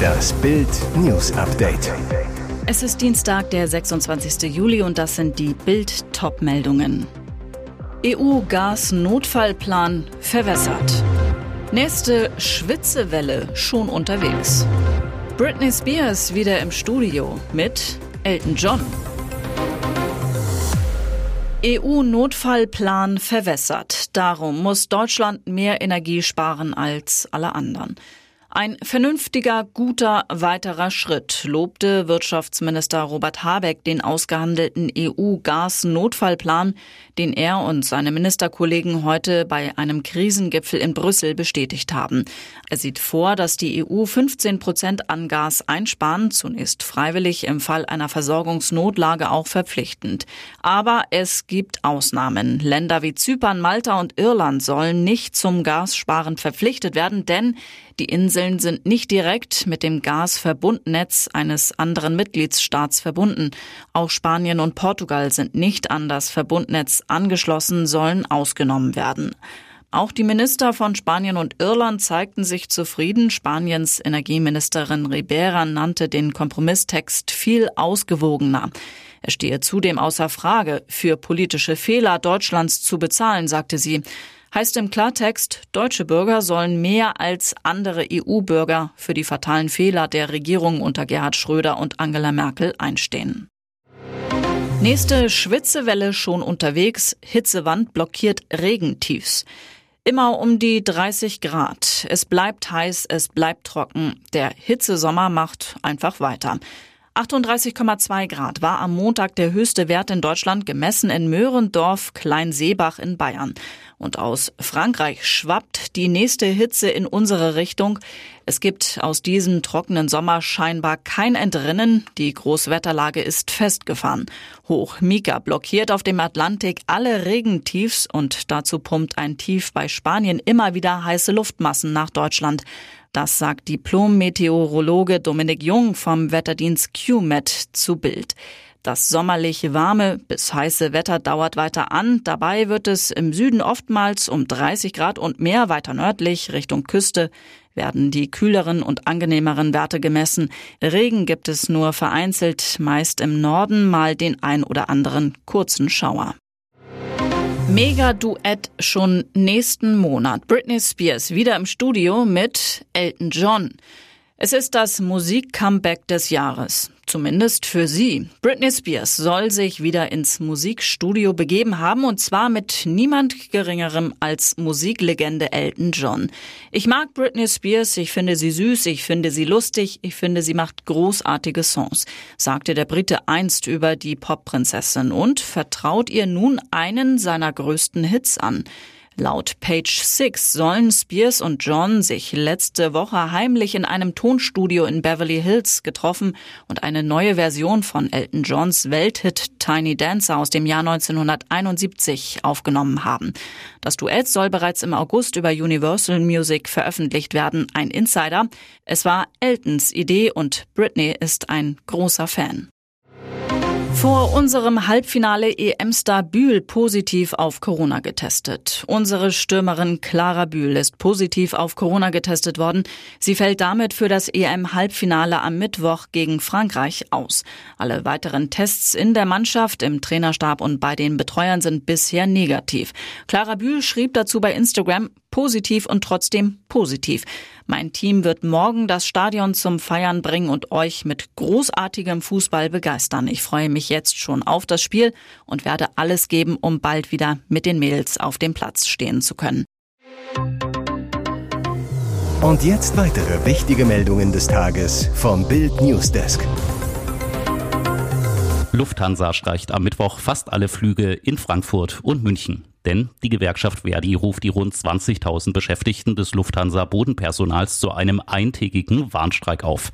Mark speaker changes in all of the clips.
Speaker 1: Das Bild News Update.
Speaker 2: Es ist Dienstag, der 26. Juli und das sind die Bild Top-Meldungen. EU-Gas-Notfallplan verwässert. Nächste Schwitzewelle schon unterwegs. Britney Spears wieder im Studio mit Elton John. EU-Notfallplan verwässert. Darum muss Deutschland mehr Energie sparen als alle anderen. Ein vernünftiger, guter weiterer Schritt, lobte Wirtschaftsminister Robert Habeck den ausgehandelten EU-Gas-Notfallplan, den er und seine Ministerkollegen heute bei einem Krisengipfel in Brüssel bestätigt haben. Er sieht vor, dass die EU 15 Prozent an Gas einsparen, zunächst freiwillig, im Fall einer Versorgungsnotlage auch verpflichtend. Aber es gibt Ausnahmen. Länder wie Zypern, Malta und Irland sollen nicht zum Gassparen verpflichtet werden, denn die Inseln sind nicht direkt mit dem Gasverbundnetz eines anderen Mitgliedsstaats verbunden. Auch Spanien und Portugal sind nicht an das Verbundnetz angeschlossen, sollen ausgenommen werden. Auch die Minister von Spanien und Irland zeigten sich zufrieden. Spaniens Energieministerin Ribera nannte den Kompromisstext viel ausgewogener. Er stehe zudem außer Frage, für politische Fehler Deutschlands zu bezahlen, sagte sie. Heißt im Klartext, deutsche Bürger sollen mehr als andere EU-Bürger für die fatalen Fehler der Regierung unter Gerhard Schröder und Angela Merkel einstehen. Nächste Schwitzewelle schon unterwegs. Hitzewand blockiert Regentiefs. Immer um die 30 Grad. Es bleibt heiß, es bleibt trocken. Der Hitzesommer macht einfach weiter. 38,2 Grad war am Montag der höchste Wert in Deutschland gemessen in Möhrendorf, Kleinseebach in Bayern. Und aus Frankreich schwappt die nächste Hitze in unsere Richtung. Es gibt aus diesem trockenen Sommer scheinbar kein Entrinnen. Die Großwetterlage ist festgefahren. Hoch Mika blockiert auf dem Atlantik alle Regentiefs und dazu pumpt ein Tief bei Spanien immer wieder heiße Luftmassen nach Deutschland. Das sagt Diplom-Meteorologe Dominik Jung vom Wetterdienst QMET zu Bild. Das sommerlich warme bis heiße Wetter dauert weiter an. Dabei wird es im Süden oftmals um 30 Grad und mehr weiter nördlich Richtung Küste werden die kühleren und angenehmeren Werte gemessen. Regen gibt es nur vereinzelt, meist im Norden mal den ein oder anderen kurzen Schauer. Mega-Duett schon nächsten Monat. Britney Spears wieder im Studio mit Elton John. Es ist das Musik-Comeback des Jahres. Zumindest für sie. Britney Spears soll sich wieder ins Musikstudio begeben haben und zwar mit niemand geringerem als Musiklegende Elton John. Ich mag Britney Spears, ich finde sie süß, ich finde sie lustig, ich finde sie macht großartige Songs, sagte der Brite einst über die Popprinzessin und vertraut ihr nun einen seiner größten Hits an. Laut Page Six sollen Spears und John sich letzte Woche heimlich in einem Tonstudio in Beverly Hills getroffen und eine neue Version von Elton Johns Welthit Tiny Dancer aus dem Jahr 1971 aufgenommen haben. Das Duett soll bereits im August über Universal Music veröffentlicht werden. Ein Insider. Es war Eltons Idee und Britney ist ein großer Fan. Vor unserem Halbfinale EM-Star Bühl positiv auf Corona getestet. Unsere Stürmerin Clara Bühl ist positiv auf Corona getestet worden. Sie fällt damit für das EM-Halbfinale am Mittwoch gegen Frankreich aus. Alle weiteren Tests in der Mannschaft, im Trainerstab und bei den Betreuern sind bisher negativ. Clara Bühl schrieb dazu bei Instagram, positiv und trotzdem positiv. Mein Team wird morgen das Stadion zum Feiern bringen und euch mit großartigem Fußball begeistern. Ich freue mich jetzt schon auf das Spiel und werde alles geben, um bald wieder mit den Mädels auf dem Platz stehen zu können.
Speaker 1: Und jetzt weitere wichtige Meldungen des Tages vom Bild Newsdesk.
Speaker 3: Lufthansa streicht am Mittwoch fast alle Flüge in Frankfurt und München. Denn die Gewerkschaft Verdi ruft die rund 20.000 Beschäftigten des Lufthansa Bodenpersonals zu einem eintägigen Warnstreik auf.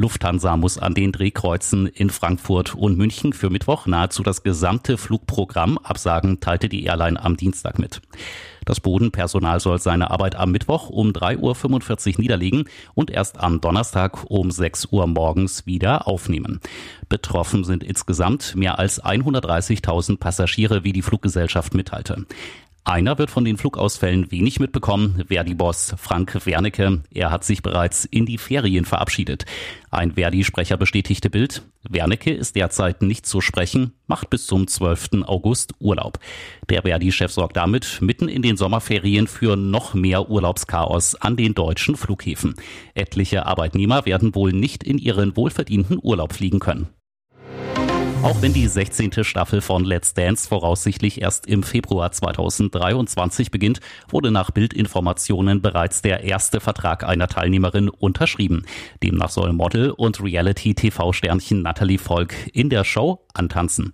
Speaker 3: Lufthansa muss an den Drehkreuzen in Frankfurt und München für Mittwoch nahezu das gesamte Flugprogramm absagen, teilte die Airline am Dienstag mit. Das Bodenpersonal soll seine Arbeit am Mittwoch um 3.45 Uhr niederlegen und erst am Donnerstag um 6 Uhr morgens wieder aufnehmen. Betroffen sind insgesamt mehr als 130.000 Passagiere, wie die Fluggesellschaft mitteilte. Einer wird von den Flugausfällen wenig mitbekommen, Verdi-Boss Frank Wernicke. Er hat sich bereits in die Ferien verabschiedet. Ein Verdi-Sprecher bestätigte Bild. Wernicke ist derzeit nicht zu sprechen, macht bis zum 12. August Urlaub. Der Verdi-Chef sorgt damit mitten in den Sommerferien für noch mehr Urlaubschaos an den deutschen Flughäfen. Etliche Arbeitnehmer werden wohl nicht in ihren wohlverdienten Urlaub fliegen können. Auch wenn die 16. Staffel von Let's Dance voraussichtlich erst im Februar 2023 beginnt, wurde nach Bildinformationen bereits der erste Vertrag einer Teilnehmerin unterschrieben. Demnach soll Model und Reality-TV-Sternchen Natalie Volk in der Show antanzen.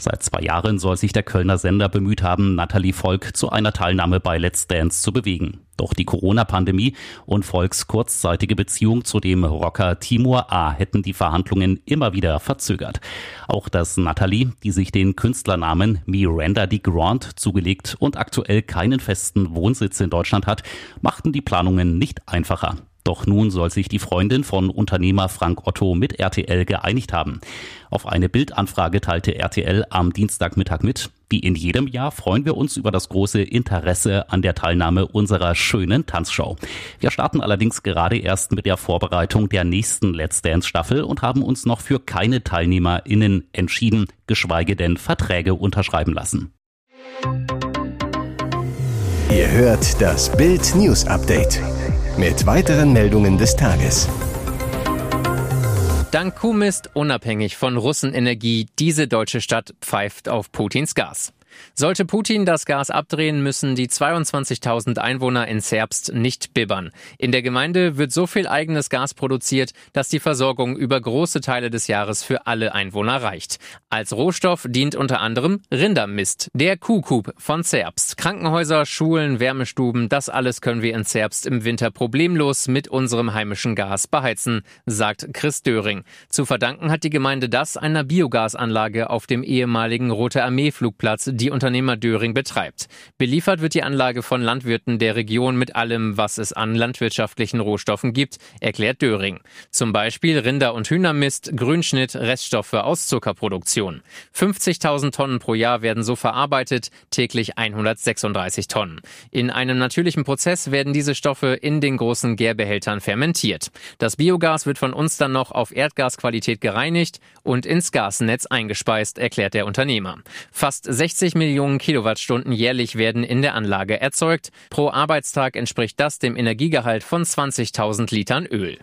Speaker 3: Seit zwei Jahren soll sich der Kölner Sender bemüht haben, Natalie Volk zu einer Teilnahme bei Let's Dance zu bewegen. Doch die Corona-Pandemie und Volks kurzzeitige Beziehung zu dem Rocker Timur A hätten die Verhandlungen immer wieder verzögert. Auch dass Natalie, die sich den Künstlernamen Miranda de Grand zugelegt und aktuell keinen festen Wohnsitz in Deutschland hat, machten die Planungen nicht einfacher. Doch nun soll sich die Freundin von Unternehmer Frank Otto mit RTL geeinigt haben. Auf eine Bildanfrage teilte RTL am Dienstagmittag mit, wie in jedem Jahr freuen wir uns über das große Interesse an der Teilnahme unserer schönen Tanzshow. Wir starten allerdings gerade erst mit der Vorbereitung der nächsten Let's Dance Staffel und haben uns noch für keine TeilnehmerInnen entschieden, geschweige denn Verträge unterschreiben lassen.
Speaker 1: Ihr hört das Bild News Update mit weiteren Meldungen des Tages.
Speaker 4: Dank Kuhmist unabhängig von Russenenergie, diese deutsche Stadt pfeift auf Putins Gas. Sollte Putin das Gas abdrehen, müssen die 22.000 Einwohner in Zerbst nicht bibbern. In der Gemeinde wird so viel eigenes Gas produziert, dass die Versorgung über große Teile des Jahres für alle Einwohner reicht. Als Rohstoff dient unter anderem Rindermist, der Kuhkub von Zerbst. Krankenhäuser, Schulen, Wärmestuben, das alles können wir in Zerbst im Winter problemlos mit unserem heimischen Gas beheizen, sagt Chris Döring. Zu verdanken hat die Gemeinde das einer Biogasanlage auf dem ehemaligen Rote Armee Flugplatz, die Unternehmer Döring betreibt. Beliefert wird die Anlage von Landwirten der Region mit allem, was es an landwirtschaftlichen Rohstoffen gibt, erklärt Döring. Zum Beispiel Rinder- und Hühnermist, Grünschnitt, Reststoffe aus Zuckerproduktion. 50.000 Tonnen pro Jahr werden so verarbeitet, täglich 136 Tonnen. In einem natürlichen Prozess werden diese Stoffe in den großen Gärbehältern fermentiert. Das Biogas wird von uns dann noch auf Erdgasqualität gereinigt und ins Gasnetz eingespeist, erklärt der Unternehmer. Fast 60 60 Millionen Kilowattstunden jährlich werden in der Anlage erzeugt. Pro Arbeitstag entspricht das dem Energiegehalt von 20.000 Litern Öl.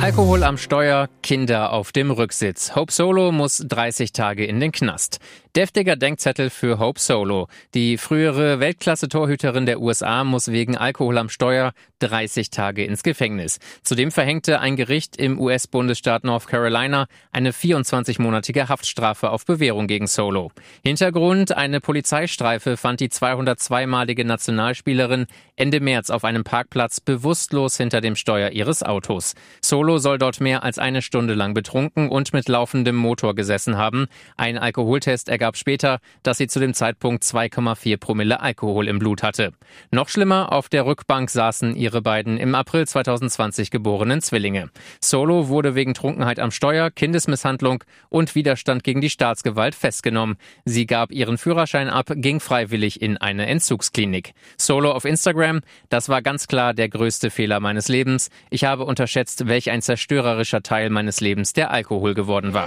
Speaker 4: Alkohol am Steuer, Kinder auf dem Rücksitz. Hope Solo muss 30 Tage in den Knast. Deftiger Denkzettel für Hope Solo. Die frühere Weltklasse-Torhüterin der USA muss wegen Alkohol am Steuer 30 Tage ins Gefängnis. Zudem verhängte ein Gericht im US-Bundesstaat North Carolina eine 24-monatige Haftstrafe auf Bewährung gegen Solo. Hintergrund, eine Polizeistreife fand die 202-malige Nationalspielerin Ende März auf einem Parkplatz bewusstlos hinter dem Steuer ihres Autos. Solo soll dort mehr als eine Stunde lang betrunken und mit laufendem Motor gesessen haben. Ein Alkoholtest ergab später, dass sie zu dem Zeitpunkt 2,4 Promille Alkohol im Blut hatte. Noch schlimmer, auf der Rückbank saßen ihre beiden im April 2020 geborenen Zwillinge. Solo wurde wegen Trunkenheit am Steuer, Kindesmisshandlung und Widerstand gegen die Staatsgewalt festgenommen. Sie gab ihren Führerschein ab, ging freiwillig in eine Entzugsklinik. Solo auf Instagram, das war ganz klar der größte Fehler meines Lebens. Ich habe unterschätzt, welch ein zerstörerischer Teil meines Lebens der Alkohol geworden war.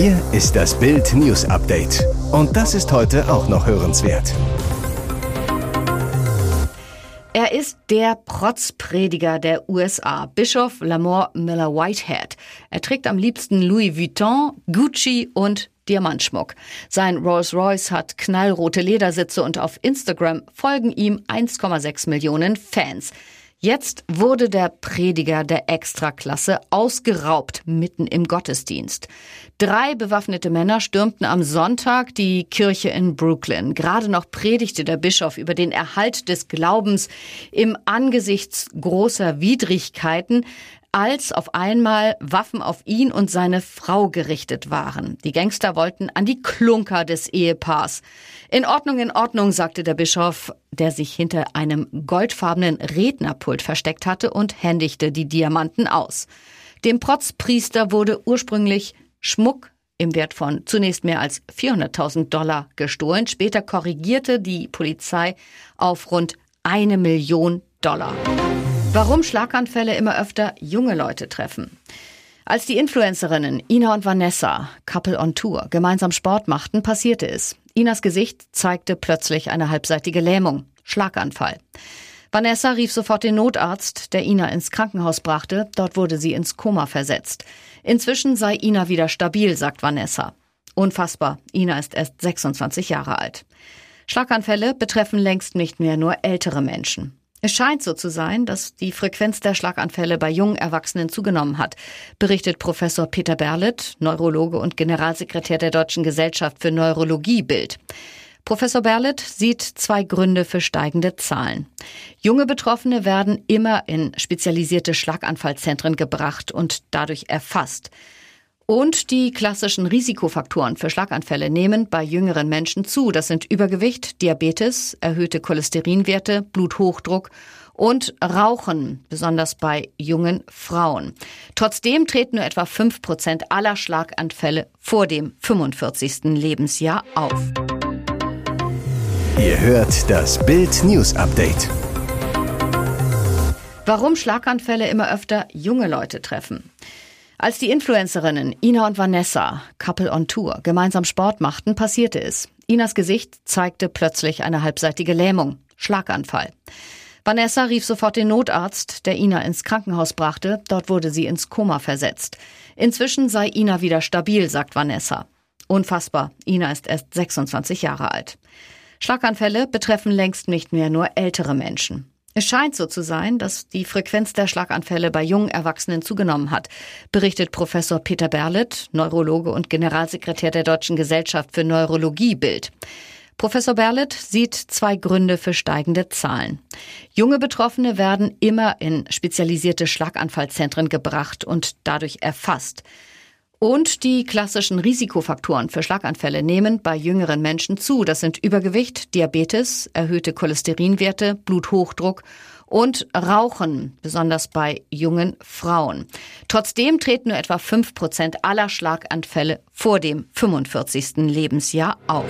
Speaker 1: Hier ist das Bild News Update. Und das ist heute auch noch hörenswert.
Speaker 5: Er ist der Protzprediger der USA, Bischof Lamore Miller Whitehead. Er trägt am liebsten Louis Vuitton, Gucci und Diamantschmuck. Sein Rolls-Royce hat knallrote Ledersitze und auf Instagram folgen ihm 1,6 Millionen Fans. Jetzt wurde der Prediger der Extraklasse ausgeraubt mitten im Gottesdienst. Drei bewaffnete Männer stürmten am Sonntag die Kirche in Brooklyn. Gerade noch predigte der Bischof über den Erhalt des Glaubens im Angesichts großer Widrigkeiten als auf einmal Waffen auf ihn und seine Frau gerichtet waren. Die Gangster wollten an die Klunker des Ehepaars. In Ordnung, in Ordnung, sagte der Bischof, der sich hinter einem goldfarbenen Rednerpult versteckt hatte und händigte die Diamanten aus. Dem Protzpriester wurde ursprünglich Schmuck, im Wert von zunächst mehr als 400.000 Dollar gestohlen. Später korrigierte die Polizei auf rund eine Million Dollar. Warum Schlaganfälle immer öfter junge Leute treffen. Als die Influencerinnen Ina und Vanessa, Couple on Tour, gemeinsam Sport machten, passierte es. Inas Gesicht zeigte plötzlich eine halbseitige Lähmung, Schlaganfall. Vanessa rief sofort den Notarzt, der Ina ins Krankenhaus brachte. Dort wurde sie ins Koma versetzt. Inzwischen sei Ina wieder stabil, sagt Vanessa. Unfassbar. Ina ist erst 26 Jahre alt. Schlaganfälle betreffen längst nicht mehr nur ältere Menschen. Es scheint so zu sein, dass die Frequenz der Schlaganfälle bei jungen Erwachsenen zugenommen hat, berichtet Professor Peter Berlet, Neurologe und Generalsekretär der Deutschen Gesellschaft für Neurologie Bild. Professor Berlet sieht zwei Gründe für steigende Zahlen. Junge Betroffene werden immer in spezialisierte Schlaganfallzentren gebracht und dadurch erfasst. Und die klassischen Risikofaktoren für Schlaganfälle nehmen bei jüngeren Menschen zu. Das sind Übergewicht, Diabetes, erhöhte Cholesterinwerte, Bluthochdruck und Rauchen, besonders bei jungen Frauen. Trotzdem treten nur etwa fünf Prozent aller Schlaganfälle vor dem 45. Lebensjahr auf.
Speaker 1: Ihr hört das Bild News Update.
Speaker 5: Warum Schlaganfälle immer öfter junge Leute treffen. Als die Influencerinnen Ina und Vanessa, Couple on Tour, gemeinsam Sport machten, passierte es. Inas Gesicht zeigte plötzlich eine halbseitige Lähmung, Schlaganfall. Vanessa rief sofort den Notarzt, der Ina ins Krankenhaus brachte. Dort wurde sie ins Koma versetzt. Inzwischen sei Ina wieder stabil, sagt Vanessa. Unfassbar. Ina ist erst 26 Jahre alt. Schlaganfälle betreffen längst nicht mehr nur ältere Menschen. Es scheint so zu sein, dass die Frequenz der Schlaganfälle bei jungen Erwachsenen zugenommen hat, berichtet Professor Peter Berlet, Neurologe und Generalsekretär der Deutschen Gesellschaft für Neurologie Bild. Professor Berlet sieht zwei Gründe für steigende Zahlen. Junge Betroffene werden immer in spezialisierte Schlaganfallzentren gebracht und dadurch erfasst. Und die klassischen Risikofaktoren für Schlaganfälle nehmen bei jüngeren Menschen zu. Das sind Übergewicht, Diabetes, erhöhte Cholesterinwerte, Bluthochdruck und Rauchen, besonders bei jungen Frauen. Trotzdem treten nur etwa fünf Prozent aller Schlaganfälle vor dem 45. Lebensjahr auf.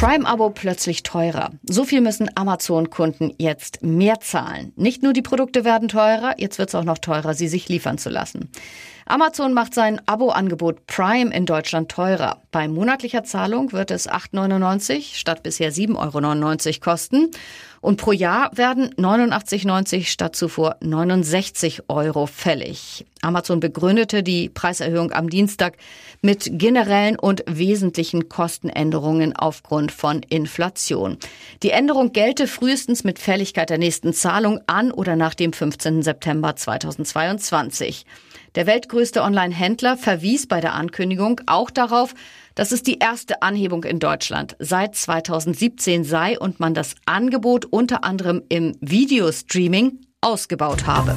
Speaker 5: Prime-Abo plötzlich teurer. So viel müssen Amazon-Kunden jetzt mehr zahlen. Nicht nur die Produkte werden teurer, jetzt wird es auch noch teurer, sie sich liefern zu lassen. Amazon macht sein Abo-Angebot Prime in Deutschland teurer. Bei monatlicher Zahlung wird es 8,99 statt bisher 7,99 Euro kosten. Und pro Jahr werden 89,90 statt zuvor 69 Euro fällig. Amazon begründete die Preiserhöhung am Dienstag mit generellen und wesentlichen Kostenänderungen aufgrund von Inflation. Die Änderung gelte frühestens mit Fälligkeit der nächsten Zahlung an oder nach dem 15. September 2022. Der weltgrößte Online-Händler verwies bei der Ankündigung auch darauf, dass es die erste Anhebung in Deutschland seit 2017 sei und man das Angebot unter anderem im Videostreaming ausgebaut habe.